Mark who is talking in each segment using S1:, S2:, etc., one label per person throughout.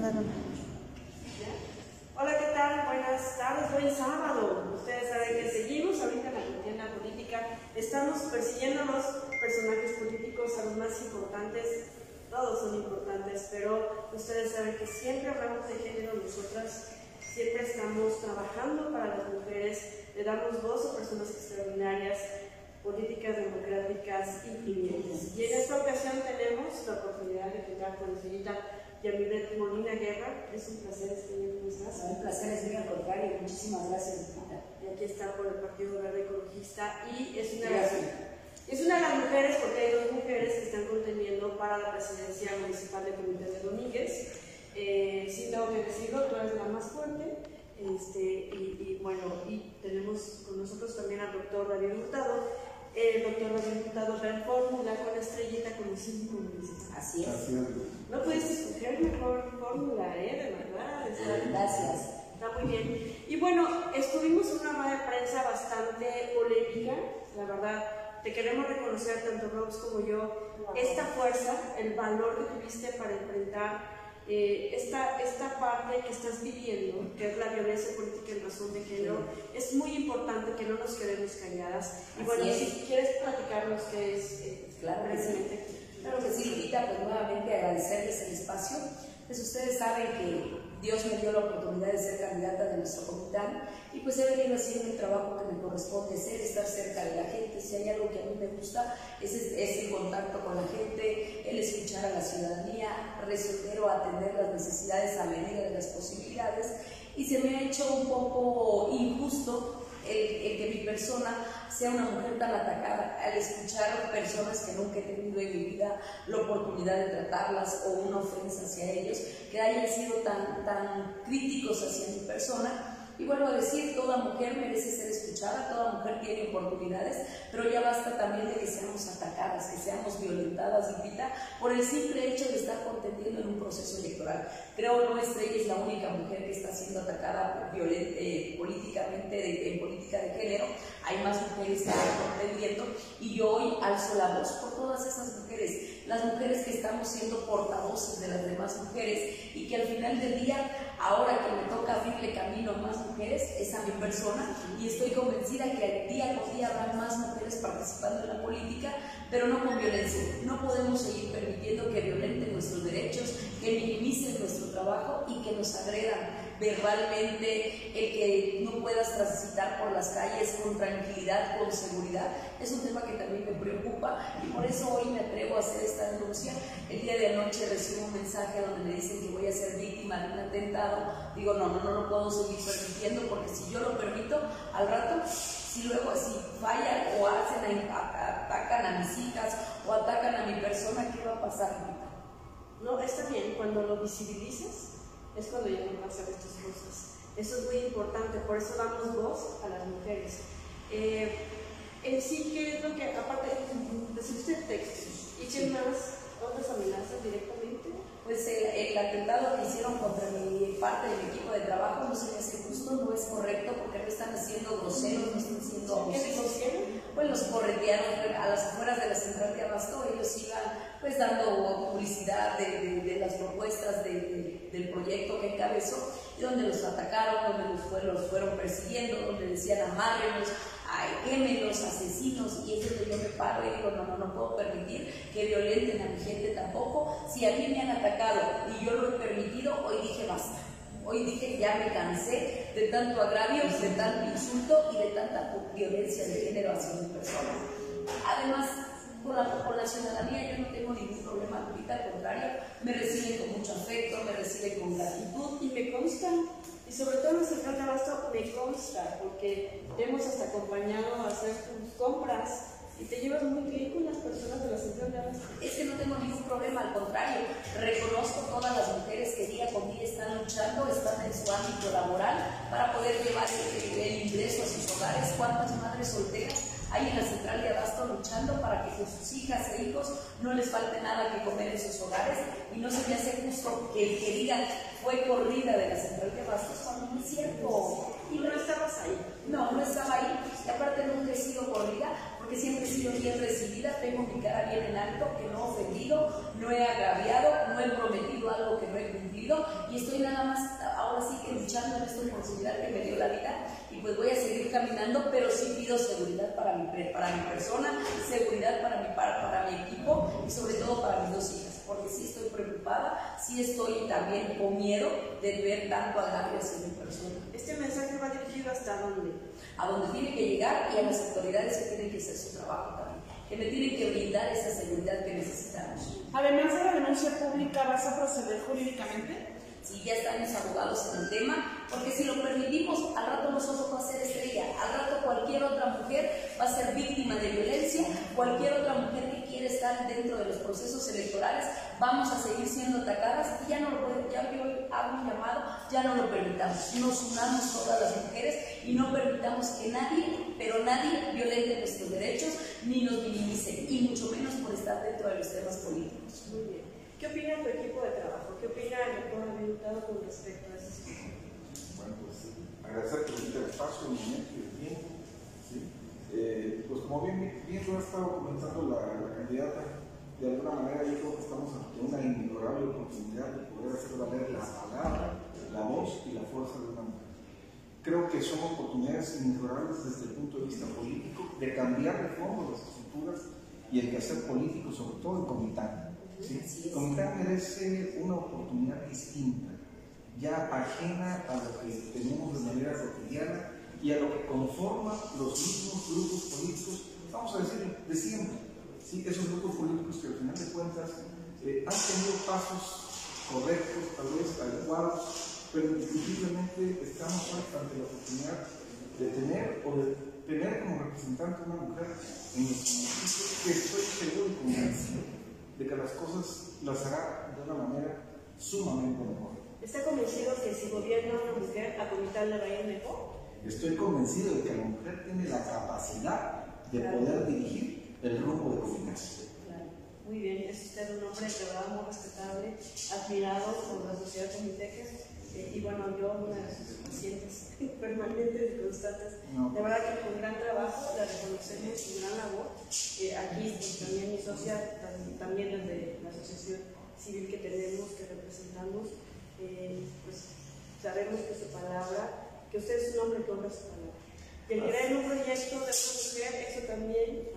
S1: Hola, ¿qué tal? Buenas tardes. Hoy sábado. Ustedes saben que seguimos ahorita en la contienda política. Estamos persiguiendo a los personajes políticos, a los más importantes. Todos son importantes, pero ustedes saben que siempre hablamos de género nosotras. Siempre estamos trabajando para las mujeres, le damos voz a personas extraordinarias, políticas democráticas influyentes. Y en esta ocasión tenemos la oportunidad de contar con la señorita Yamilet Molina Guerra. Es un placer estar con estás?
S2: Un placer es mío, al contrario. Muchísimas gracias,
S1: Y aquí está por el Partido Verde Ecologista y es una, de las, es una de las mujeres, porque hay dos mujeres que están contendiendo para la presidencia municipal de Comité de Domínguez. Eh, sí tengo que decirlo, tú eres la más fuerte. Este, y, bueno, y tenemos con nosotros también al doctor David Hurtado, el doctor David Hurtado la fórmula con estrellita como cinco
S2: Así es.
S1: No puedes escoger mejor fórmula, ¿eh? De verdad.
S2: Gracias.
S1: Está muy bien. Y bueno, estuvimos en una rueda de prensa bastante polémica, la verdad. Te queremos reconocer, tanto Rose como yo, esta fuerza, el valor que tuviste para enfrentar eh, esta, esta parte que estás viviendo, que es la violencia política en razón de género, es muy importante que no nos quedemos calladas. Y bueno, si quieres platicarnos qué es
S2: eh, claro brevemente. Claro que sí, Lupita, pues nuevamente agradecerles el espacio. Pues ustedes saben que Dios me dio la oportunidad de ser candidata de nuestro comitán y pues he venido haciendo el trabajo que me corresponde ser, estar cerca de la gente. Si hay algo que a mí me gusta es, es el contacto con la gente, el escuchar a la ciudadanía, resolver o atender las necesidades a medida de las posibilidades. Y se me ha hecho un poco injusto el, que mi persona sea una mujer tan atacada al escuchar personas que nunca he tenido en mi vida la oportunidad de tratarlas o una ofensa hacia ellos, que hayan sido tan, tan críticos hacia mi persona y vuelvo a decir, toda mujer merece ser escuchada, toda mujer tiene oportunidades, pero ya basta también de que seamos atacadas, que seamos violentadas, invita, por el simple hecho de estar contendiendo en un proceso electoral. Creo que nuestra ella es la única mujer que está siendo atacada eh, políticamente, en política de género. Hay más mujeres que están contendiendo y yo hoy alzo la voz por todas esas mujeres, las mujeres que estamos siendo portavoces de las demás mujeres y que al final del día, ahora que me toca abrirle camino a más mujeres, es a mi persona y estoy convencida que día con día habrá más mujeres participando en la política, pero no con violencia. No podemos seguir permitiendo que violenten nuestros derechos, que minimicen nuestro trabajo y que nos agredan verbalmente, el que no puedas transitar por las calles con tranquilidad, con seguridad, es un tema que también me preocupa y por eso hoy me atrevo a hacer esta denuncia. El día de anoche recibo un mensaje donde me dicen que voy a ser víctima de un atentado. Digo, no, no, no lo puedo seguir permitiendo porque si yo lo permito, al rato, si luego si fallan o hacen, atacan a mis hijas o atacan a mi persona, ¿qué va a pasar?
S1: No, está bien, cuando lo visibilizas, es cuando ya no pasan estas cosas. Eso es muy importante, por eso damos voz a las mujeres. Eh, en sí, ¿qué es lo que, aparte, usted texto? ¿Y qué más? ¿Otras amenazas directamente?
S2: Pues el, atentado que hicieron contra mi parte del equipo de trabajo no se me hace justo, no es correcto porque no están haciendo groseros, no están siendo abusivos. Pues los corretearon a las afueras de la central de Abasto, ellos iban pues dando publicidad de, de, las propuestas de, del proyecto que encabezó y donde los atacaron, donde los fueron, los fueron persiguiendo, donde decían amárrenos, ay, los asesinos, y es donde yo me paro y digo, no, no, no puedo permitir que violenten a mi gente tampoco. Si a mí me han atacado y yo lo he permitido, hoy dije basta. Hoy dije ya me cansé de tanto agravio, de tanto insulto y de tanta violencia de género hacia mi persona. Además, con la, con la ciudadanía yo no tengo ningún al contrario, me reciben con mucho afecto, me reciben con gratitud.
S1: Y me consta, y sobre todo en de Abasto me consta, porque hemos hasta acompañado a hacer tus compras y te llevas muy bien con las personas de la central de Abasto.
S2: Es que no tengo ningún problema, al contrario, reconozco todas las mujeres que día con día están luchando, están en su ámbito laboral para poder llevar el, el ingreso a sus hogares. ¿Cuántas madres solteras ahí en la central de Abasto luchando para que sus hijas e hijos no les falte nada que comer en sus hogares y no se me hace justo que el que diga fue corrida de la central de Abasto cuando no es cierto.
S1: Y no estabas ahí.
S2: No, no estaba ahí. Y aparte nunca he sido corrida porque siempre he sido bien recibida, tengo mi cara bien en alto, que no he ofendido, no he agraviado, no he prometido algo que no he cumplido y estoy nada más ahora sí que luchando en esta oportunidad que me dio la vida y pues voy a seguir caminando, pero sí pido seguridad para mi, para mi persona, seguridad para mi, para, para mi equipo y sobre todo para mis dos hijas, porque sí estoy preocupada, sí estoy también con miedo de ver tanto agravio hacia mi persona.
S1: ¿Este mensaje va dirigido hasta dónde?
S2: A donde tiene que llegar y a las autoridades que tienen que hacer su trabajo también, que me tienen que brindar esa seguridad que necesitamos.
S3: Además de la denuncia pública, ¿vas a proceder jurídicamente?
S2: si ya están los abogados en el tema, porque si lo permitimos, al rato nosotros va a ser estrella, al rato cualquier otra mujer va a ser víctima de violencia, cualquier otra mujer que quiere estar dentro de los procesos electorales, vamos a seguir siendo atacadas y ya no lo podemos, ya yo hago un llamado, ya no lo permitamos, nos unamos todas las mujeres y no permitamos que nadie, pero nadie violente nuestros derechos ni nos minimice, y mucho menos por estar dentro de los temas políticos.
S1: Muy bien. ¿Qué opina tu equipo de trabajo? ¿Qué opina el doctor habilitado con respecto a esa situación?
S4: Bueno, pues agradecer por el espacio, el momento y el tiempo. ¿sí? Eh, pues como bien, bien lo ha estado comentando la, la, candidata, de alguna manera yo creo que estamos ante una inmejorable oportunidad de poder hacer valer la palabra, la voz y la fuerza de una. Creo que son oportunidades inmejorables desde el punto de vista político, de cambiar de fondo las estructuras y el quehacer político, sobre todo en Comitán ¿sí? Comitán merece una oportunidad distinta, ya ajena a lo que tenemos de manera cotidiana y a lo que conforma los mismos grupos políticos, vamos a decir, de siempre. ¿sí? Esos grupos políticos que al final de cuentas eh, han tenido pasos correctos, tal vez adecuados, pero indiscutiblemente estamos ante la oportunidad de tener o de tener como representante una mujer en nuestro municipio que estoy seguro y convencido de que las cosas las hará de una manera sumamente mejor.
S1: ¿Está convencido que si gobierna una mujer, a Comitán le va a ir mejor?
S4: Estoy convencido de que la mujer tiene la capacidad de poder dirigir el rumbo de Comitán.
S1: Claro. Muy bien, es usted un hombre que va muy respetable, admirado por la sociedad comiteca. Eh, y bueno, yo una de sus pacientes permanentes y constantes. De verdad que con gran trabajo la reconocemos, su gran labor. Eh, aquí pues, también mi socia también desde la asociación civil que tenemos, que representamos, eh, pues sabemos que su palabra, que usted es un hombre que honra su palabra. Que el crear un proyecto de una mujer, eso también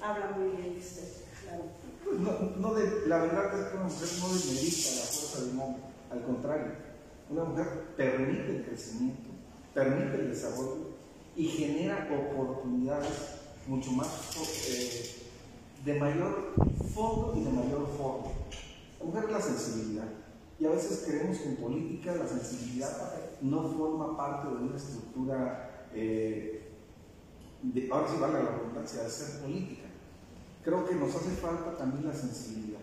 S1: habla, muy bien de usted.
S4: Pues no, no de, la verdad es que una mujer no demerita la fuerza de un hombre, al contrario, una mujer permite el crecimiento, permite el desarrollo y genera oportunidades mucho más eh, de mayor fondo y de mayor forma. La mujer es la sensibilidad. Y a veces creemos que en política la sensibilidad no forma parte de una estructura, eh, de, ahora sí vale la redundancia, de ser política. Creo que nos hace falta también la sensibilidad.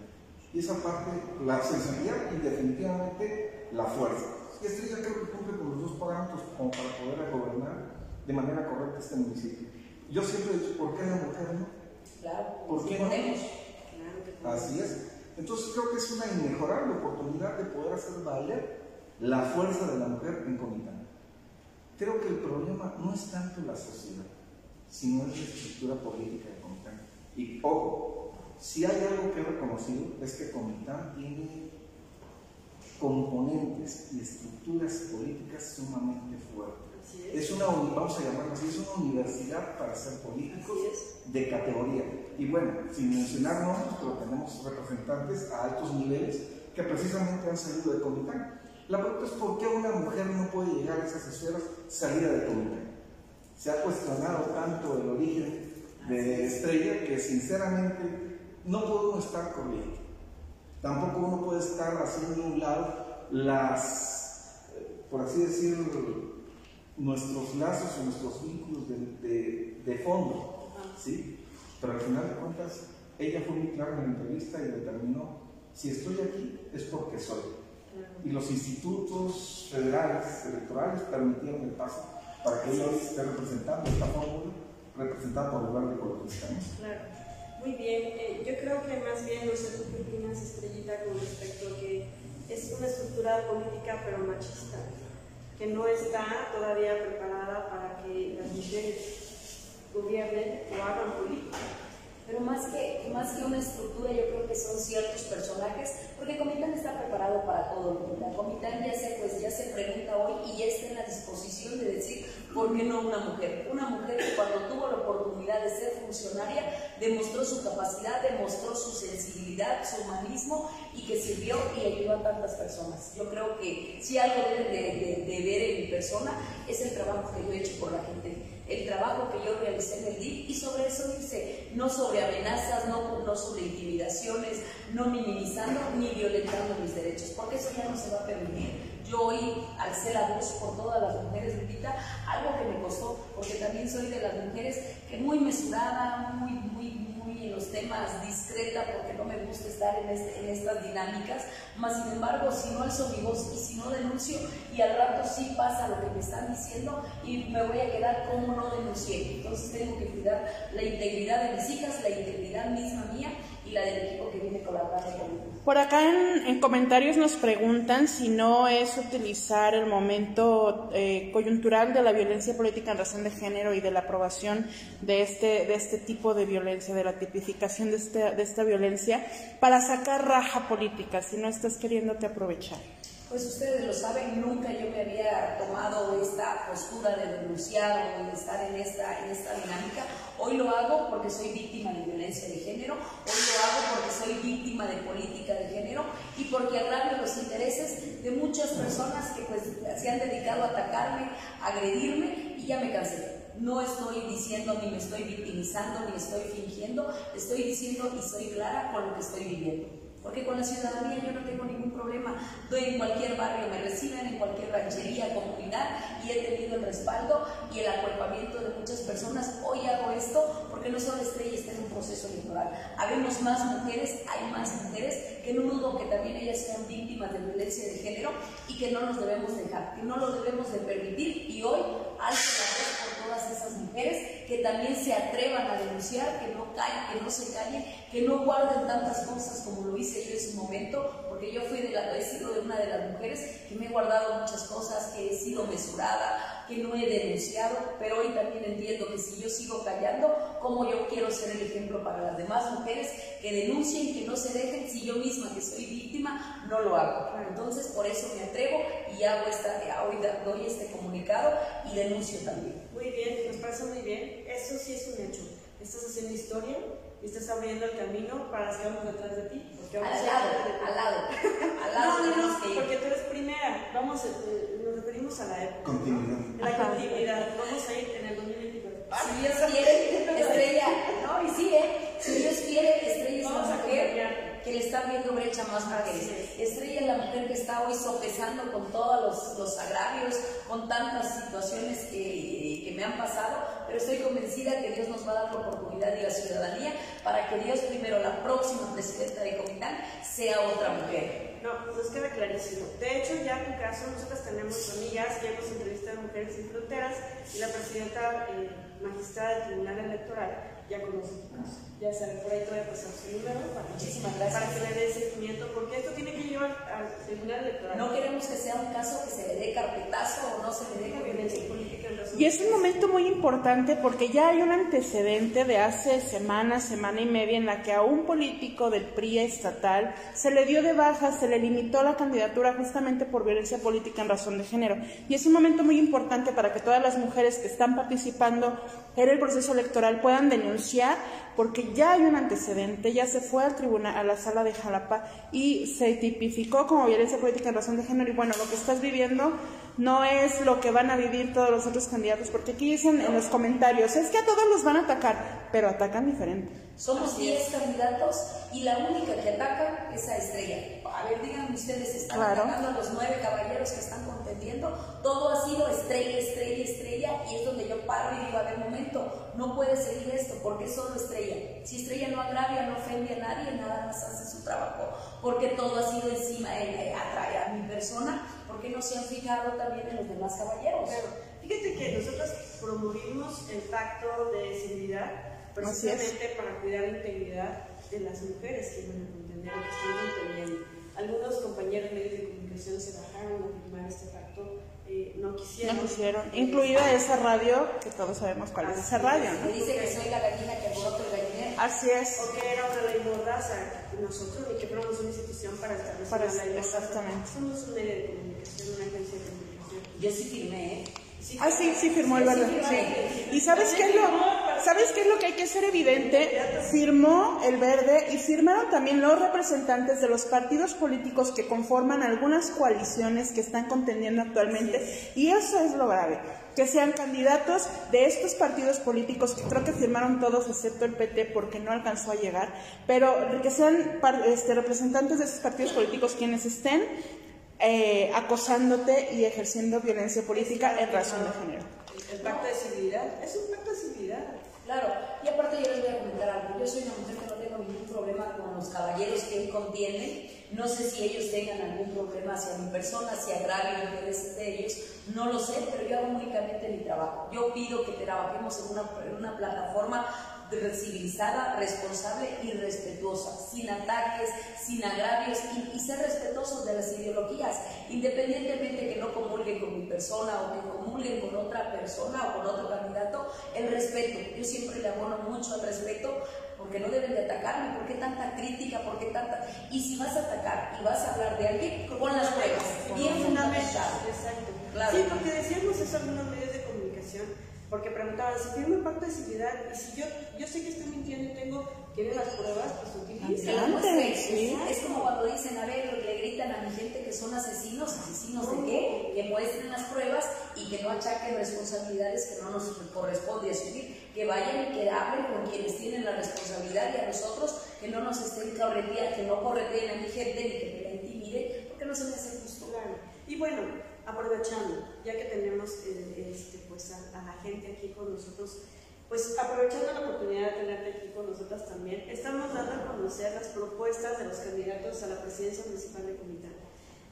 S4: Y esa parte, la sensibilidad y definitivamente la fuerza. Y Estrella creo que cumple con los dos parámetros como para poder gobernar de manera correcta este municipio. Yo siempre he dicho, ¿por qué la mujer no?
S2: Claro,
S4: ¿por qué no? Así es. Entonces creo que es una inmejorable oportunidad de poder hacer valer la fuerza de la mujer en Comitán. Creo que el problema no es tanto la sociedad, sino es la estructura política de Comitán. Y ojo, si hay algo que he reconocido es que Comitán tiene componentes y estructuras políticas sumamente fuertes. Es una, vamos a llamarlo así, es una universidad para ser políticos de categoría. Y bueno, sin mencionar nombres, pero tenemos representantes a altos niveles que precisamente han salido de Comitán. La pregunta es por qué una mujer no puede llegar a esas esferas salida de Comitán. Se ha cuestionado tanto el origen de Estrella que sinceramente no podemos estar corriendo. Tampoco uno puede estar haciendo un lado las, por así decirlo, nuestros lazos y nuestros vínculos de, de, fondo, ¿sí? Pero al final de cuentas, ella fue muy clara en la entrevista y determinó, si estoy aquí es porque soy. Y los institutos federales electorales permitieron el paso para que ella esté representando esta fórmula, representada por el lugar de ecologista.
S1: Claro. Muy bien, eh, yo creo que más bien, no sé tú qué opinas, Estrellita, con respecto a que es una estructura política pero machista que no está todavía preparada para que las mujeres gobiernen o hagan política.
S2: pero más que, más que una estructura yo creo que son ciertos personajes, porque Comitán está preparado para todo. La Comitán ya se, pues, ya se pregunta hoy y ya está en la disposición de decir, ¿por qué no una mujer? Una mujer que cuando tuvo la oportunidad de ser funcionaria demostró su capacidad, demostró su sensibilidad, su humanismo y que sirvió y ayudó a tantas personas. Yo creo que si algo deben de, ver en mi persona es el trabajo que yo he hecho por la gente el trabajo que yo realicé en el DIF y sobre eso dice, no sobre amenazas, no, no sobre intimidaciones, no minimizando ni violentando mis derechos, porque eso ya no se va a permitir. Yo hoy alcé la voz por todas las mujeres, Lupita, algo que me costó, porque también soy de las mujeres que muy mesurada, muy, muy, en los temas discreta porque no me gusta estar en, este, en estas dinámicas, más sin embargo, si no alzo mi voz y si no denuncio, y al rato sí pasa lo que me están diciendo y me voy a quedar como no denuncié. Entonces tengo que cuidar la integridad de mis hijas, la integridad misma mía y la del equipo que viene colaborando conmigo.
S3: Por acá en, comentarios nos preguntan si no es utilizar el momento eh, coyuntural de la violencia política en razón de género y de la aprobación de este, de este tipo de violencia, de la tipificación de, este, de esta violencia, para sacar raja política, si no estás queriéndote aprovechar.
S2: Pues ustedes lo saben, nunca yo me había tomado esta postura de denunciar o de estar en esta, en esta dinámica. Hoy lo hago porque soy víctima de violencia de género, hoy lo hago porque soy víctima de política de género y porque agravio los intereses de muchas personas que pues se han dedicado a atacarme, a agredirme y ya me cansé. No estoy diciendo ni me estoy victimizando ni estoy fingiendo, estoy diciendo y soy clara con lo que estoy viviendo. Porque con la ciudadanía yo no tengo ningún problema. Doy en cualquier barrio, me reciben en cualquier ranchería, comunidad y he tenido el respaldo y el acuerpamiento de muchas personas. Hoy hago esto porque no solo Estrella está en un proceso electoral. Habemos más mujeres, hay más mujeres que no dudo que también ellas sean víctimas de violencia de género y que no nos debemos dejar, que no lo debemos de permitir y hoy alzo la voz por todas esas mujeres que también se atrevan a denunciar, que no callen, que no se callen, que no guarden tantas cosas como lo hice yo en su momento, porque yo fui de la, he sido de una de las mujeres que me he guardado muchas cosas, que he sido mesurada, que no he denunciado, pero hoy también entiendo que si yo sigo callando, ¿cómo yo quiero ser el ejemplo para las demás mujeres que denuncien, que no se dejen, si yo misma que soy víctima no lo hago? Entonces por eso me atrevo y hago esta, hoy doy este comunicado y denuncio también.
S1: Muy bien, nos parece muy bien. Eso sí es un hecho. Estás haciendo historia y estás abriendo el camino para sigamos detrás de ti.
S2: Porque al lado, al lado, al lado.
S1: No, no, no, porque tú eres primera. Vamos, eh, nos referimos a la época.
S4: Continuidad.
S1: La continuidad. Vamos a ir en el 2024.
S2: Si Dios quiere, estrella. No, y sí, ¿eh? Si Dios quiere, estrella es una mujer que le está viendo brecha más mujeres. Estrella es la mujer que está hoy sopesando con todos los, los agravios, con tantas situaciones que, que me han pasado, pero estoy convencida que Dios nos va a dar la oportunidad y la ciudadanía para que Dios primero, la próxima presidenta de Comitán, sea otra mujer.
S1: No, nos queda clarísimo. De hecho, ya en caso, nosotras tenemos amigas ya hemos entrevistado a Mujeres Sin Fronteras y la presidenta eh, magistrada del Tribunal Electoral ya caso. Ya sabe, por ahí te voy a su número para,
S2: Muchísimas gracias.
S1: para que le dé seguimiento, porque esto tiene que llevar al Tribunal Electoral.
S2: No queremos que sea un caso que se le dé carpetazo o no se le dé violencia
S1: política.
S3: Y es un momento muy importante porque ya hay un antecedente de hace semanas, semana y media, en la que a un político del PRI estatal se le dio de baja, se le limitó la candidatura justamente por violencia política en razón de género. Y es un momento muy importante para que todas las mujeres que están participando en el proceso electoral puedan denunciar porque ya hay un antecedente, ya se fue al tribunal, a la sala de Jalapa y se tipificó como violencia política en razón de género y bueno, lo que estás viviendo no es lo que van a vivir todos los otros candidatos, porque aquí dicen en los comentarios, es que a todos los van a atacar, pero atacan diferente.
S2: Somos 10 candidatos y la única que ataca es a Estrella. A ver, díganme ustedes, están atacando a los nueve caballeros que están contendiendo. Todo ha sido estrella, estrella, estrella, y es donde yo paro y digo, a ver, momento, no puede seguir esto, porque es solo estrella. Si estrella no agravia, no ofende a nadie, nada más hace su trabajo, porque todo ha sido encima, de atrae a mi persona, porque no se han fijado también en los demás caballeros.
S1: fíjate que nosotros promovimos el pacto de seguridad precisamente para cuidar la integridad de las mujeres que van a contender que están conteniendo. Algunos compañeros medios de comunicación se bajaron a firmar este pacto, eh, no quisieron.
S3: No quisieron, incluida esa radio, que todos sabemos cuál es esa radio,
S2: ¿no? dice que soy la gallina que brota el gallinero
S3: Así es.
S1: O que era una ley mordaza. Nosotros ni que fuéramos una institución para establecer
S3: Para-
S1: una ley
S3: exactamente.
S1: Somos un medio de comunicación, una agencia de comunicación.
S2: Yo sí firmé, ¿eh?
S3: Ah, sí, sí firmó el
S2: Sí, sí.
S3: Sí. ¿Y sabes qué es lo, sabes qué es lo que hay que hacer evidente? Firmó el verde y firmaron también los representantes de los partidos políticos que conforman algunas coaliciones que están contendiendo actualmente y eso es lo grave. Que sean candidatos de estos partidos políticos, que creo que firmaron todos excepto el PT porque no alcanzó a llegar, pero que sean este, representantes de esos partidos políticos quienes estén eh, acosándote y ejerciendo violencia política en razón de género.
S1: El pacto de civilidad. Es un pacto de civilidad.
S2: Claro, y aparte yo les voy a comentar algo. Yo soy una mujer que no tengo ningún problema con los caballeros que hoy contienen. No sé si ellos tengan algún problema hacia mi persona, si agravio intereses de ellos. No lo sé, pero yo hago únicamente mi trabajo. Yo pido que trabajemos en una, en una plataforma civilizada, responsable y respetuosa, sin ataques, sin agravios y, y ser respetuosos de las ideologías, independientemente que no comulguen con mi persona o que comulguen con otra persona o con otro candidato, el respeto. Yo siempre le abono mucho al respeto porque no deben de atacarme, ¿por qué tanta crítica? ¿Por qué tanta...? Y si vas a atacar y vas a hablar de alguien, con las pruebas, bien fundamentado.
S1: Exacto.
S2: Claro.
S1: Sí, porque decíamos eso en algunos medios de comunicación, porque preguntaban si firma el pacto de civilidad y si yo, yo sé que estoy mintiendo y tengo, tienen las pruebas, pues utilicen.
S2: Claro, pues,
S3: Adelante,
S2: es,
S3: sí.
S2: es como cuando dicen, a ver, le gritan a mi gente que son asesinos, asesinos de qué, que muestren las pruebas y que no achaquen responsabilidades que no nos corresponde asumir, que vayan y que hablen con quienes tienen la responsabilidad y a nosotros que no nos estén correteando, que no correteen a mi gente ni que me la intimiden, porque no se me hace justo.
S1: Claro. Y bueno, aprovechando, ya que tenemos eh, este, pues, a, a la gente aquí con nosotros, pues aprovechando la oportunidad de tenerte aquí con nosotras también, estamos dando a conocer las propuestas de los candidatos a la presidencia municipal de Comitán.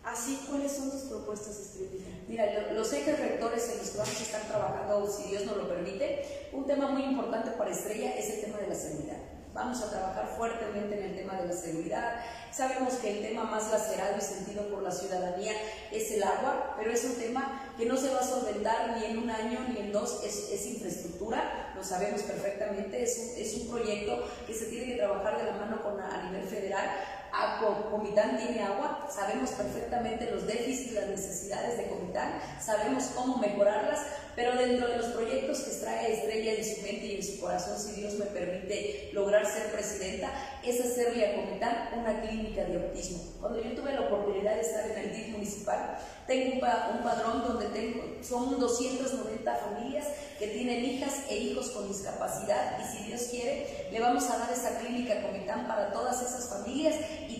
S1: Así, ¿cuáles son tus propuestas, Estrellita?
S2: Mira, lo- los ejes rectores en los que vamos a estar trabajando, si Dios nos lo permite, un tema muy importante para Estrella es el tema de la seguridad. Vamos a trabajar fuertemente en el tema de la seguridad. Sabemos que el tema más lacerado y sentido por la ciudadanía es el agua, pero es un tema que no se va a solventar ni en un año ni en dos, es, es infraestructura, lo sabemos perfectamente, es un, es un proyecto que se tiene que trabajar de la mano con, a nivel federal. A- Co- Comitán tiene agua, sabemos perfectamente los déficits y las necesidades de Comitán, sabemos cómo mejorarlas, pero dentro de los proyectos que trae Estrella en su mente y en su corazón, si Dios me permite lograr ser presidenta, es hacerle a Comitán una clínica de autismo. Cuando yo tuve la oportunidad de estar en el DIF municipal, tengo un, pa- un padrón donde tengo, son 290 familias que tienen hijas e hijos con discapacidad y si Dios quiere, le vamos a dar esa clínica Comitán para todas esas familias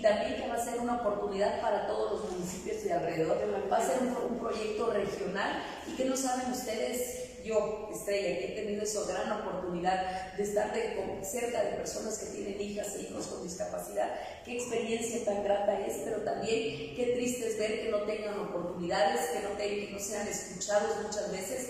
S2: también que va a ser una oportunidad para todos los municipios de alrededor. Va a ser un, un proyecto regional y que no saben ustedes, yo, Estrella, que he tenido esa gran oportunidad de estar de- con- cerca de personas que tienen hijas e hijos con discapacidad, qué experiencia tan grata es, pero también qué triste es ver que no tengan oportunidades, que no, tengan, que no sean escuchados muchas veces.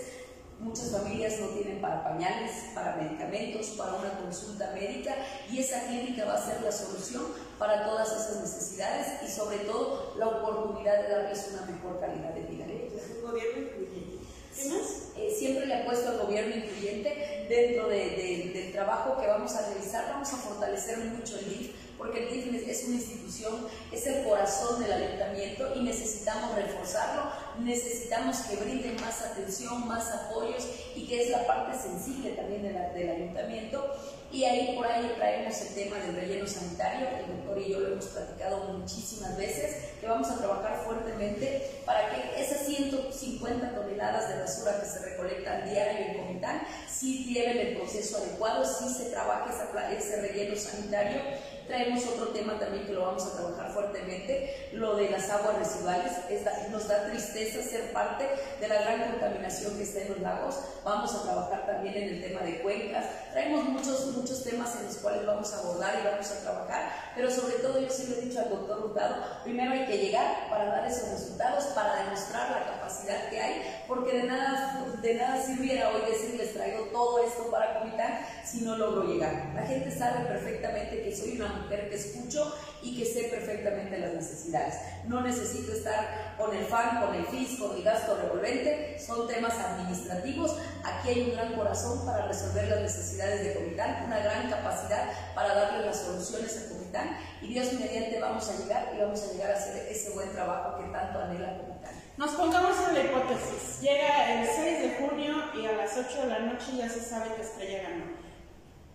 S2: Muchas familias no tienen para pañales, para medicamentos, para una consulta médica y esa clínica va a ser la solución para todas esas necesidades y sobre todo la oportunidad de darles una mejor calidad de vida.
S1: Es un gobierno incluyente. ¿Qué más?
S2: Eh, siempre le apuesto al gobierno incluyente dentro de- de- del trabajo que vamos a realizar. Vamos a fortalecer mucho el DIF, porque el DIF es una institución, es el corazón del ayuntamiento y necesitamos reforzarlo. Necesitamos que brinden más atención, más apoyos y que es la parte sensible también del ayuntamiento. Y ahí por ahí traemos el tema del relleno sanitario, el doctor y yo lo hemos platicado muchísimas veces, que vamos a trabajar fuertemente para que esas 150 toneladas de basura que se recolectan diario en Comitán, sí lleven el proceso adecuado, sí se trabaje ese relleno sanitario. Traemos otro tema también que lo vamos a trabajar fuertemente, lo de las aguas residuales. Es da- nos da tristeza ser parte de la gran contaminación que está en los lagos. Vamos a trabajar también en el tema de cuencas. Traemos muchos, muchos temas en los cuales vamos a abordar y vamos a trabajar, pero sobre todo yo sí le he dicho al doctor Hurtado, primero hay que llegar para dar esos resultados, para demostrar la capacidad que hay, porque de nada, de nada sirviera hoy decirles traigo todo esto para Comitán si no logro llegar. La gente sabe perfectamente que soy una mujer que escucho y que sé perfectamente las necesidades. No necesito estar con el FAN, con el FIS, con el gasto revolvente, son temas administrativos. Aquí hay un gran corazón para resolver las necesidades de Comitán, una gran capacidad para darle las soluciones a Comitán y Dios mediante vamos a llegar y vamos a llegar a hacer ese buen trabajo que tanto anhela Comitán.
S3: Nos pongamos en la hipótesis. Llega el 6 de junio y a las 8 de la noche ya se sabe que Estrella ganó.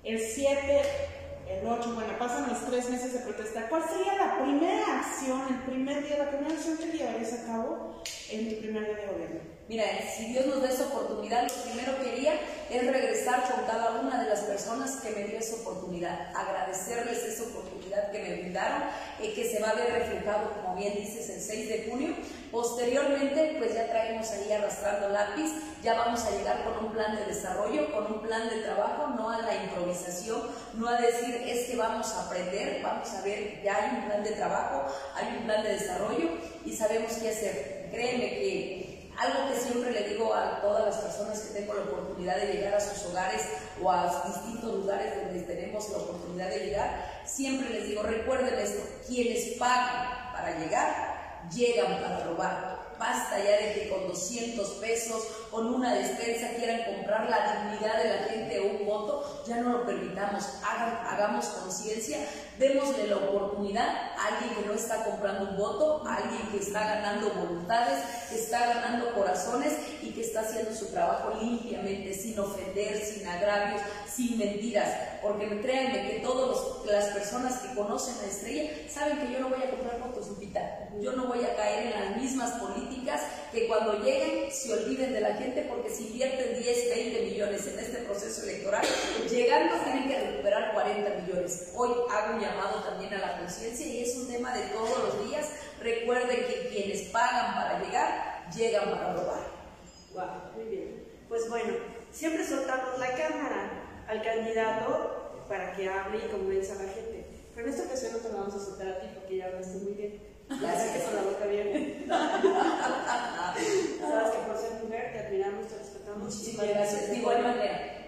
S3: El 7 el 8, bueno, pasan los tres meses de protesta. ¿Cuál sería la primera acción, el primer día, la primera acción que llevarías a cabo en tu primer día de gobierno?
S2: Mira, si Dios nos da esa oportunidad, lo primero que haría es regresar con cada una de las personas que me dio esa oportunidad, agradecerles esa oportunidad que me brindaron, y que se va a ver reflejado, como bien dices, el 6 de junio. Posteriormente, pues ya traemos ahí arrastrando lápiz, ya vamos a llegar con un plan de desarrollo, con un plan de trabajo, no a la improvisación, no a decir es que vamos a aprender, vamos a ver, ya hay un plan de trabajo, hay un plan de desarrollo y sabemos qué hacer. Créeme que algo que siempre le digo a todas las personas que tengo la oportunidad de llegar a sus hogares o a distintos lugares donde tenemos la oportunidad de llegar, siempre les digo, recuerden esto, quienes pagan para llegar, llegan para robar. Basta ya de que con 200 pesos, con una despensa quieran comprar la dignidad de la gente o un voto, ya no lo permitamos. hagamos conciencia, démosle la oportunidad a alguien que no está comprando un voto, a alguien que está ganando voluntades, que está ganando corazones que está haciendo su trabajo limpiamente, sin ofender, sin agravios, sin mentiras. Porque créanme que todas las personas que conocen a Estrella saben que yo no voy a comprar votos, Lupita. Yo no voy a caer en las mismas políticas que cuando lleguen se olviden de la gente porque si invierten 10, 20 millones en este proceso electoral, llegando tienen que recuperar 40 millones. Hoy hago un llamado también a la conciencia y es un tema de todos los días. Recuerden que quienes pagan para llegar, llegan para robar.
S1: Wow, muy bien. Pues bueno, siempre soltamos la cámara al candidato para que hable y convenza a la gente. Pero en esta ocasión no te la vamos a soltar a ti porque ya hablaste muy bien. Gracias que con la boca bien. Sabes que por ser mujer te admiramos, te respetamos.
S2: Muchísimas gracias. De igual manera.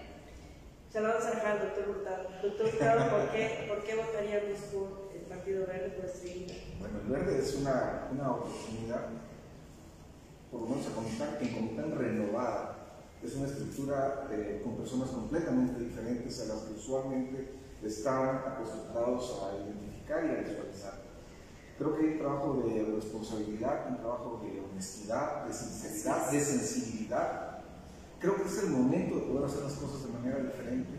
S1: Se lo vamos a dejar al doctor Hurtado. Doctor Hurtado, ¿por qué, ¿por qué votaríamos por el Partido Verde por este
S4: Bueno, el verde es una, una oportunidad, por lo menos a Comitán, en Comitán renovada. Es una estructura eh, con personas completamente diferentes a las que usualmente están acostumbrados a identificar y a visualizar. Creo que hay un trabajo de responsabilidad, un trabajo de honestidad, de sinceridad, de sensibilidad. Creo que es el momento de poder hacer las cosas de manera diferente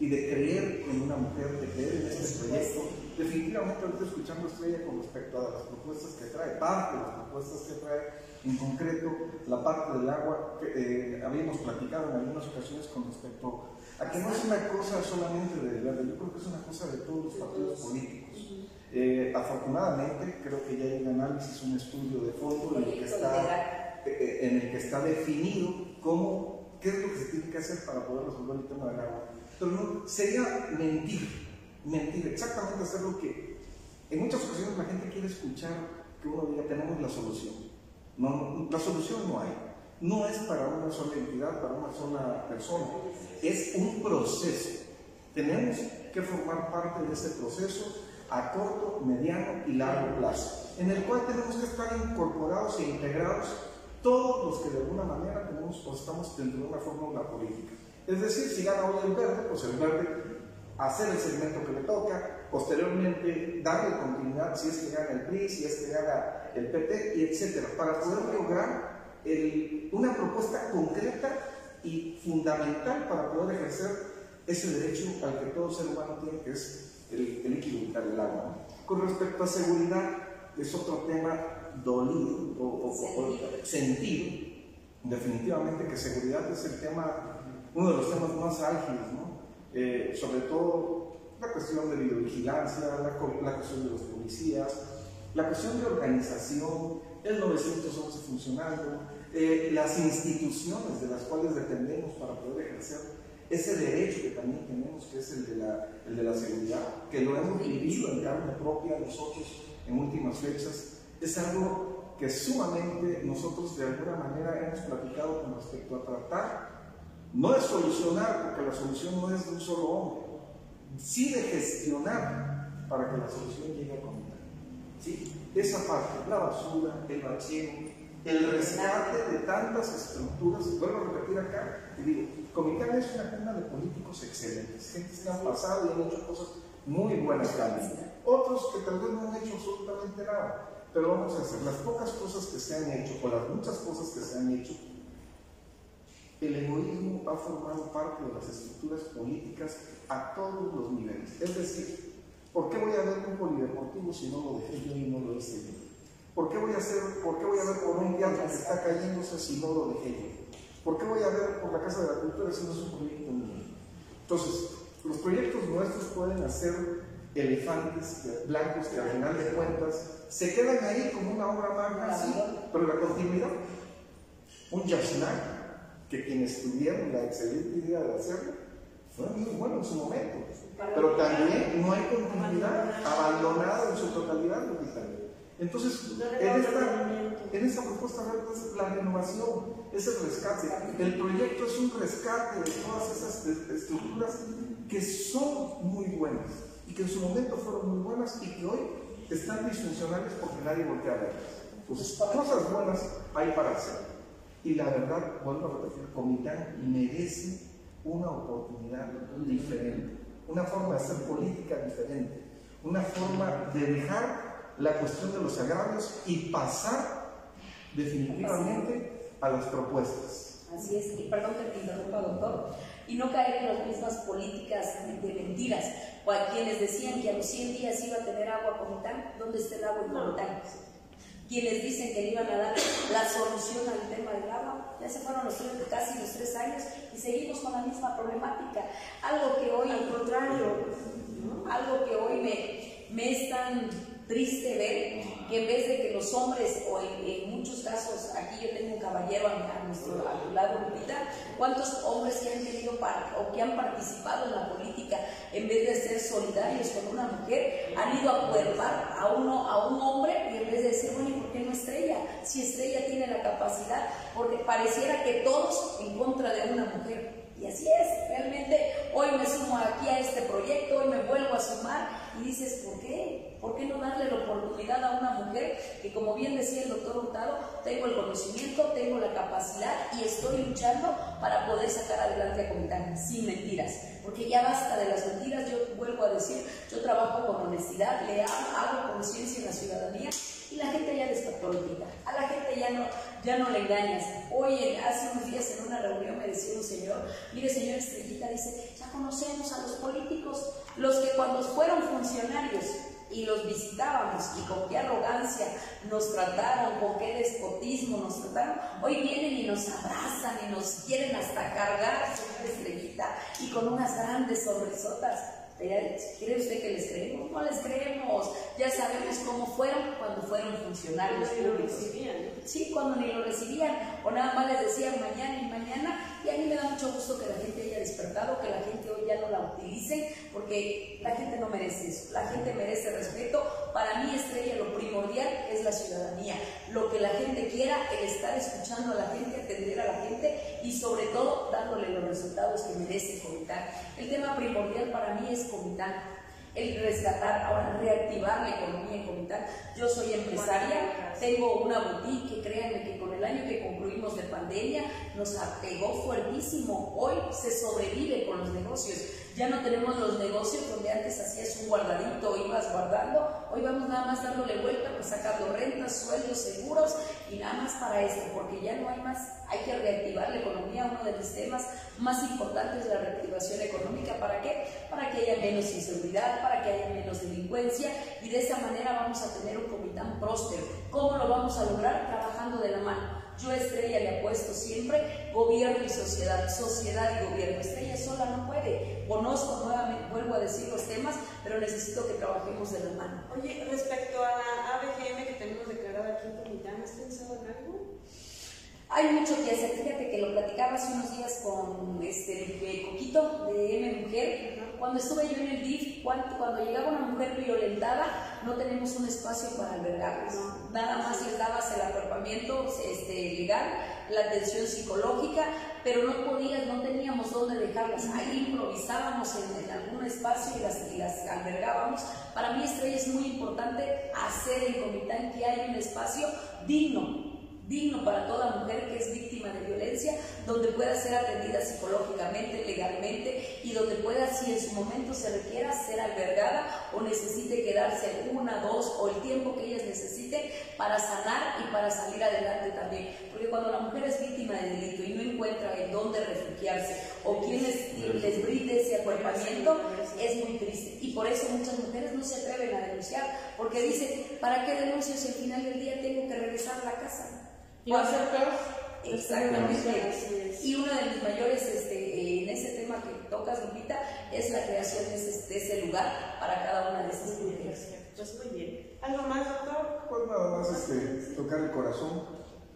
S4: y de creer en una mujer, de creer en este proyecto. Definitivamente ahorita escuchando a Estrella con respecto a las propuestas que trae, parte de las propuestas que trae, en concreto la parte del agua, que eh, habíamos platicado en algunas ocasiones con respecto a que no es una cosa solamente de verde, yo creo que es una cosa de todos los partidos políticos. Eh, afortunadamente, creo que ya hay un análisis, un estudio de fondo en el que está, eh, eh, en el que está definido cómo, qué es lo que se tiene que hacer para poder resolver el tema del agua. Pero no, sería mentir, mentir, exactamente hacer lo que en muchas ocasiones la gente quiere escuchar que uno diga tenemos la solución. No, la solución no hay. No es para una sola entidad, para una sola persona. Es un proceso. Tenemos que formar parte de ese proceso a corto, mediano y largo plazo, en el cual tenemos que estar incorporados e integrados todos los que de alguna manera tenemos o estamos dentro de una fórmula política. Es decir, si gana hoy el verde, pues el verde hacer el segmento que le toca, posteriormente darle continuidad si es que gana el PRI, si es que gana el PT, y etcétera, para poder lograr una propuesta concreta y fundamental para poder ejercer ese derecho al que todo ser humano tiene, que es el, el vital del agua. Con respecto a seguridad, es otro tema dolido o, sentido. Definitivamente que seguridad es el tema, uno de los temas más álgidos, ¿no? Eh, sobre todo la cuestión de videovigilancia, la, la cuestión de los policías, la cuestión de organización, el 911 funcionando, eh, las instituciones de las cuales dependemos para poder ejercer ese derecho que también tenemos, que es el de la, el de la seguridad, que lo hemos vivido en carne propia nosotros en últimas fechas, es algo que sumamente nosotros de alguna manera hemos platicado con respecto a tratar, no de solucionar, porque la solución no es de un solo hombre, sí de gestionar para que la solución llegue a comunidad. ¿Sí? Esa parte, la basura, el bacheo, el rescate de tantas estructuras, vuelvo a repetir acá, y digo, Comitán es una cuna de políticos excelentes, gente que han pasado y han hecho cosas muy buenas también. Otros que tal vez no han hecho absolutamente nada, pero vamos a hacer las pocas cosas que se han hecho, o las muchas cosas que se han hecho, el egoísmo ha formado parte de las estructuras políticas a todos los niveles. Es decir, ¿por qué voy a ver un polideportivo si no lo dejé yo y no lo hice yo? ¿Por qué voy a, hacer, por qué voy a ver por un teatro que está cayéndose si no lo dejé yo? ¿Por qué voy a ver por la Casa de la Cultura si no es un proyecto mío? Entonces, los proyectos nuestros pueden hacer elefantes blancos que al final de cuentas se quedan ahí como una obra magna, sí, pero la continuidad, un yashnak, que quienes tuvieron la excelente idea de hacerlo, fue muy bueno en su momento, pero también no hay continuidad, abandonada en su totalidad, Entonces, en esta, en esta propuesta es la renovación, es el rescate. El proyecto es un rescate de todas esas estructuras que son muy buenas y que en su momento fueron muy buenas y que hoy están disfuncionales porque nadie voltea a verlas. Pues cosas buenas hay para hacer. Y la verdad, vuelvo a repetir, Comitán merece una oportunidad diferente, una forma de hacer política diferente, una forma de dejar la cuestión de los agravios y pasar definitivamente a las propuestas.
S2: Así es, y perdón que te interrumpa, doctor, y no caer en las mismas políticas de mentiras. Quienes decían que a los 100 días iba a tener agua Comitán, ¿dónde está el agua en Comitán? Quienes dicen que le iban a dar la solución al tema del agua. Ya se fueron los casi los tres años y seguimos con la misma problemática. Algo que hoy, al contrario, algo que hoy me, me es tan triste ver que en vez de que los hombres, o en, muchos casos, aquí yo tengo un caballero a, nuestro lado, Lupita, ¿cuántos hombres que han querido o que han participado en la política, en vez de ser solidarios con una mujer, han ido a cuerpar a, uno, a un hombre y en vez de decir, bueno, ¿y por qué no estrella? Si estrella tiene la capacidad, porque pareciera que todos en contra de una mujer. Y así es, realmente hoy me sumo aquí a este proyecto, hoy me vuelvo a sumar y dices, ¿por qué? ¿Por qué no darle la oportunidad a una mujer que, como bien decía el doctor Hurtado, tengo el conocimiento, tengo la capacidad y estoy luchando para poder sacar adelante a Comitán, sin mentiras? Porque ya basta de las mentiras, yo vuelvo a decir, yo trabajo con honestidad, le hago conciencia en la ciudadanía y la gente ya despertó A la gente ya no, ya no le engañas. Hoy, hace unos días en una reunión me decía un señor, mire señor Estrellita, dice, ya conocemos a los políticos, los que cuando fueron funcionarios y los visitábamos y con qué arrogancia nos trataron, con qué despotismo nos trataron, hoy vienen y nos abrazan y nos quieren hasta cargar, señor Estrellita, y con unas grandes sonrisotas. ¿Cree usted que les creemos? No les creemos. Fueron cuando fueron funcionarios públicos. Sí, cuando ni lo recibían. O nada más les decían mañana y mañana. Y a mí me da mucho gusto que la gente haya despertado, que la gente hoy ya no la utilice, porque la gente no merece eso. La gente merece respeto. Para mí, estrella, lo primordial es la ciudadanía. Lo que la gente quiera, el estar escuchando a la gente, atender a la gente y sobre todo dándole los resultados que merece comentar. El tema primordial para mí es Comitán, el rescatar, ahora reactivar la economía Comitán. Yo soy empresaria, tengo una boutique que créanme que con el año que concluimos de pandemia nos apegó fuertísimo. Hoy se sobrevive con los negocios. Ya no tenemos los negocios donde antes hacías un guardadito, ibas guardando. Hoy vamos nada más dándole vuelta, pues sacando rentas, sueldos, seguros y nada más para esto, porque ya no hay más. Hay que reactivar la economía. Uno de los temas más importantes es la reactivación económica. ¿Para qué? Para que haya menos inseguridad, para que haya menos delincuencia y de esa manera vamos a tener un comitán próspero. ¿Cómo lo vamos a lograr? Trabajando de la mano yo Estrella le apuesto siempre gobierno y sociedad, sociedad y gobierno. Estrella puede. Conozco nuevamente, vuelvo a decir los temas, pero necesito que trabajemos de la mano.
S1: Oye, respecto a la ABGM que tenemos declarada aquí en Comitán, ¿has pensado en algo?
S2: Hay mucho que hacer. Fíjate que lo platicaba hace unos días con este Coquito de M Mujer. Cuando estuve yo en el DIF, cuando llegaba una mujer violentada, no tenemos un espacio para albergarlas. Nada más les dabas el acuerpamiento este, legal, la atención psicológica, pero no podías, no teníamos dónde dejarlas. Ahí improvisábamos en, algún espacio y las, y las, albergábamos. Para mí, Estrella, es muy importante hacer en Comitán que haya un espacio digno, digno para toda mujer que es víctima de violencia, donde pueda ser atendida psicológicamente, legalmente y donde pueda, si en su momento se requiera, ser albergada o necesite quedarse una, dos o el tiempo que ellas necesiten para sanar y para salir adelante también. Porque cuando la mujer es víctima de delito y no encuentra en dónde refugiarse o quien les, brinde ese acuerpamiento, es muy triste. Y por eso muchas mujeres no se atreven a denunciar, porque dicen, ¿para qué denuncio si al final del día tengo que regresar a la casa?
S3: ¿Y va a ser peor?
S2: Exactamente. Y uno de mis mayores este, en ese tema que tocas, Lupita, es la creación de ese, de ese lugar para cada una de esas mujeres.
S1: Pues muy bien. ¿Algo más, doctor?
S4: Pues nada más este, tocar el corazón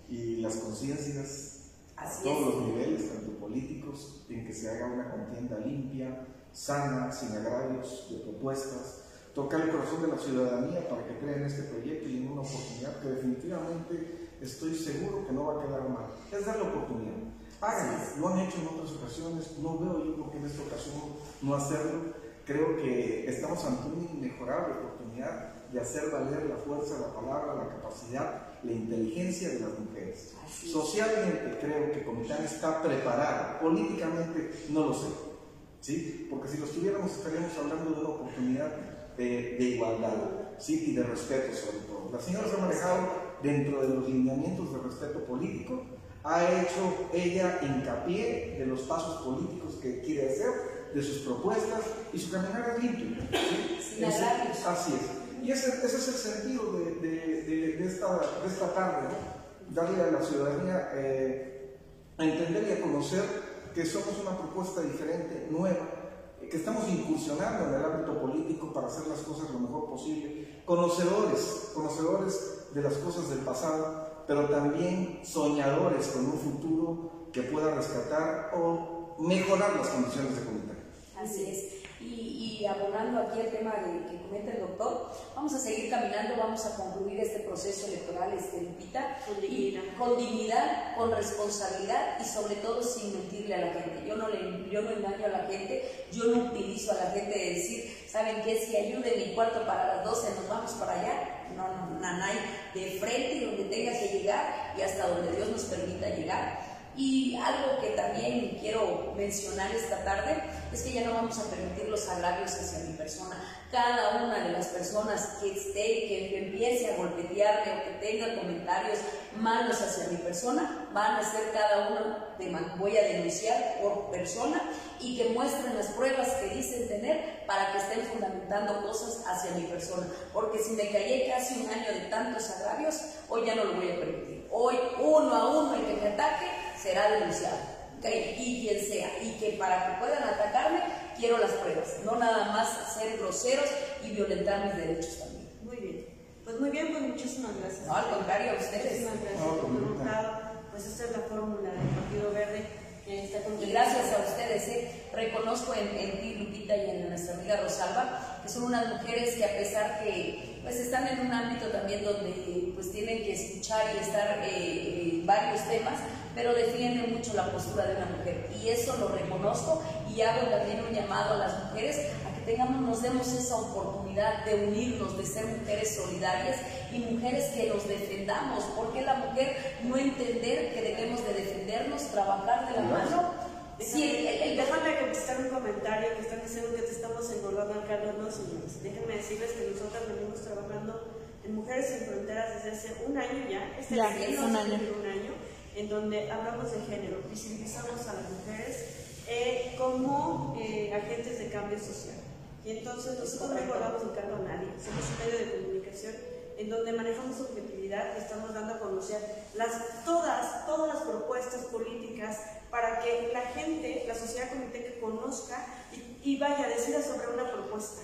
S4: y las conciencias a todos los niveles, tanto políticos, en que se haga una contienda limpia, sana, sin agravios de propuestas, tocar el corazón de la ciudadanía para que creen este proyecto y en una oportunidad que definitivamente estoy seguro que no va a quedar mal. Es dar la oportunidad. Háganlo, lo han hecho en otras ocasiones, no veo yo por qué en esta ocasión no hacerlo. Creo que estamos ante una inmejorable oportunidad de hacer valer la fuerza, la palabra, la capacidad, la inteligencia de las mujeres. Socialmente creo que Comitán está preparado, políticamente no lo sé, ¿sí? porque si lo estuviéramos estaríamos hablando de una oportunidad de, de igualdad ¿sí? y de respeto sobre todo. La señora se ha manejado dentro de los lineamientos de respeto político, ha hecho ella hincapié de los pasos políticos que quiere hacer, de sus propuestas y su caminar es limpio. así es. Y ese, ese, es el sentido de, de, de, esta, esta, tarde, darle a la ciudadanía eh, a entender y a conocer que somos una propuesta diferente, nueva, que estamos incursionando en el ámbito político para hacer las cosas lo mejor posible, conocedores, conocedores de las cosas del pasado, pero también soñadores con un futuro que pueda rescatar o mejorar las condiciones de comunidad.
S2: Así es. Y, abonando aquí el tema de, que comenta el doctor, vamos a seguir caminando, vamos a concluir este proceso electoral, este, Lupita, con dignidad. con dignidad, con responsabilidad y sobre todo sin mentirle a la gente. Yo no, le, yo no engaño a la gente, yo no utilizo a la gente de decir, ¿saben qué? Si ayude mi cuarto para las 12 nos vamos para allá. No, no, nanay, de frente y donde tenga que llegar y hasta donde Dios nos permita llegar y algo que también quiero mencionar esta tarde es que ya no vamos a permitir los agravios hacia mi persona. Cada una de las personas que esté, que empiece a golpetearme o que tenga comentarios malos hacia mi persona, van a ser cada una de voy a denunciar por persona y que muestren las pruebas que dicen tener para que estén fundamentando cosas hacia mi persona. Porque si me callé casi un año de tantos agravios, hoy ya no lo voy a permitir. Hoy uno a uno el que me ataque será denunciado, y quien sea, y que para que puedan atacarme quiero las pruebas, no nada más ser groseros y violentar mis derechos también.
S1: Muy bien, pues muy bien, pues muchísimas gracias.
S2: No, al contrario, a ustedes.
S1: Muchísimas gracias Pues esta es la fórmula del Partido Verde. Que está
S2: y gracias a ustedes, ¿eh? reconozco en, en ti, Lupita, y en nuestra amiga Rosalba, que son unas mujeres que a pesar que pues están en un ámbito también donde pues tienen que escuchar y estar eh, varios temas, pero defienden mucho la postura de una mujer. Y eso lo reconozco y hago también un llamado a las mujeres a que tengamos, nos demos esa oportunidad de unirnos, de ser mujeres solidarias y mujeres que nos defendamos. porque la mujer no entender que debemos de defendernos, trabajar de la mano?
S1: Sí, déjame contestar un comentario que están diciendo que te estamos engordando al Carlos no, Déjenme decirles que nosotros venimos trabajando en Mujeres en Fronteras desde hace un año ya. Este
S3: ya, es un año.
S1: un año en donde hablamos de género, visibilizamos a las mujeres eh, como eh, agentes de cambio social. Y entonces nosotros no recordamos buscando a nadie, somos un medio de comunicación en donde manejamos objetividad y estamos dando a conocer las, todas, todas las propuestas políticas para que la gente, la sociedad que conozca y, y vaya, decida sobre una propuesta.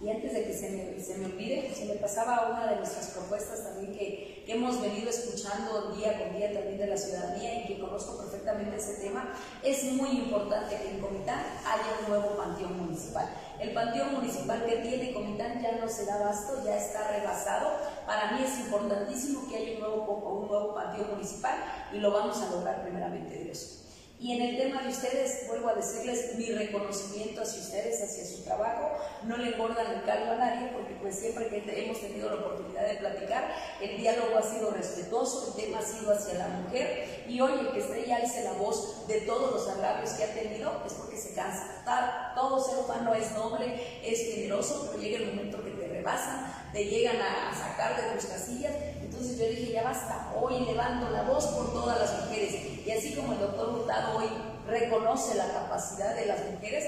S2: Y antes de que se me, se me olvide, se me pasaba una de nuestras propuestas también que, hemos venido escuchando día con día también de la ciudadanía y que conozco perfectamente ese tema, es muy importante que en Comitán haya un nuevo panteón municipal. El panteón municipal que tiene Comitán ya no se da abasto, ya está rebasado. Para mí es importantísimo que haya un nuevo, un nuevo panteón municipal y lo vamos a lograr primeramente Dios. Y en el tema de ustedes, vuelvo a decirles mi reconocimiento hacia ustedes, hacia su trabajo. No le engordan el caldo a nadie, porque pues siempre que hemos tenido la oportunidad de platicar, el diálogo ha sido respetuoso, el tema ha sido hacia la mujer. Y hoy el que Estrella alce la voz de todos los agravios que ha tenido es porque se cansa. Todo ser humano es noble, es generoso, pero llega el momento que te llegan a sacar de tus casillas entonces yo dije, ya basta, hoy levanto la voz por todas las mujeres. Y así como el doctor Hurtado hoy reconoce la capacidad de las mujeres,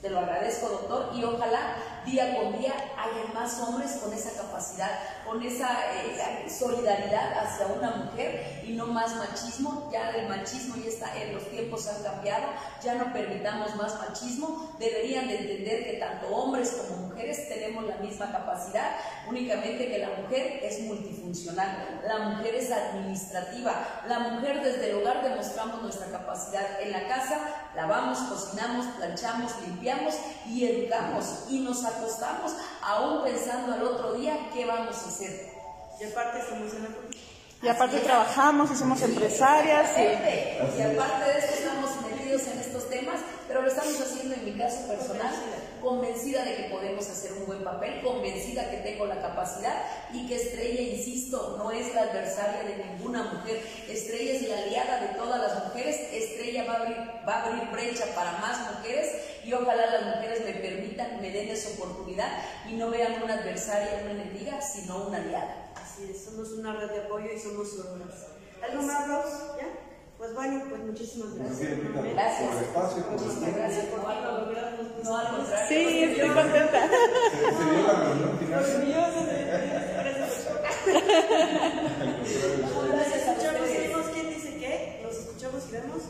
S2: te lo agradezco, doctor, y ojalá día con día haya más hombres con esa capacidad, con esa eh, solidaridad hacia una mujer y no más machismo. Ya el machismo ya está, en los tiempos han cambiado, ya no permitamos más machismo. Deberían de entender que tanto hombres como mujeres tenemos la misma capacidad, únicamente que la mujer es multifuncional, la mujer es administrativa, la mujer desde el hogar demostramos nuestra capacidad en la casa, lavamos, cocinamos, planchamos, limpiamos y educamos y nos acostamos aún pensando al otro día qué vamos a hacer.
S1: Y aparte somos en la
S3: Y aparte trabajamos y somos empresarias.
S2: Y... y aparte de esto estamos metidos en estos temas, pero lo estamos haciendo en mi caso personal convencida de que podemos hacer un buen papel, convencida que tengo la capacidad y que Estrella, insisto, no es la adversaria de ninguna mujer. Estrella es la aliada de todas las mujeres. Estrella va a abrir, va a abrir brecha para más mujeres y ojalá las mujeres me permitan, me den esa oportunidad y no vean una adversaria, una enemiga, sino una aliada.
S1: Así es, somos una red de apoyo y somos sordoras. ¿Algo más, Ross? ¿Ya? Pues bueno, pues muchísimas gracias.
S2: Gracias.
S4: Por el espacio, por
S2: Muchísimas gracias por
S1: No,
S2: No, al contrario.
S3: Sí, estoy contenta.
S4: Se dio la reunión final.
S2: Gracias a
S1: vemos quién dice qué, los escuchamos y vemos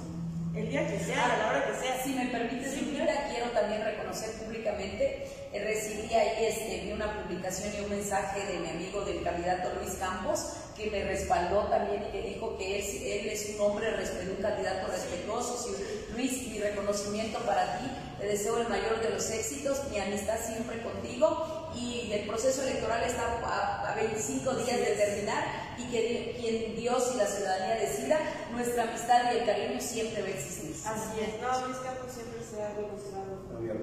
S1: el día que sea, a la hora que sea.
S2: Si me permites, Lupita, quiero también reconocer públicamente, recibí ahí este, vi una publicación y un mensaje de mi amigo del candidato Luis Campos, que me respaldó también y que dijo que él, él es un hombre, respetuoso, un candidato respetuoso. Sí, Luis, mi reconocimiento para ti, te deseo el mayor de los éxitos, mi amistad siempre contigo y el proceso electoral está a, a 25 días de terminar y que quien Dios y la ciudadanía decida, nuestra amistad y el cariño siempre va a existir.
S1: Así es. No, Luis Campos siempre se ha demostrado.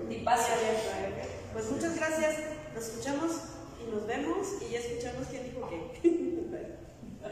S2: Y paz.
S1: Pues muchas gracias. Nos escuchamos y nos vemos y ya escuchamos quién dijo qué.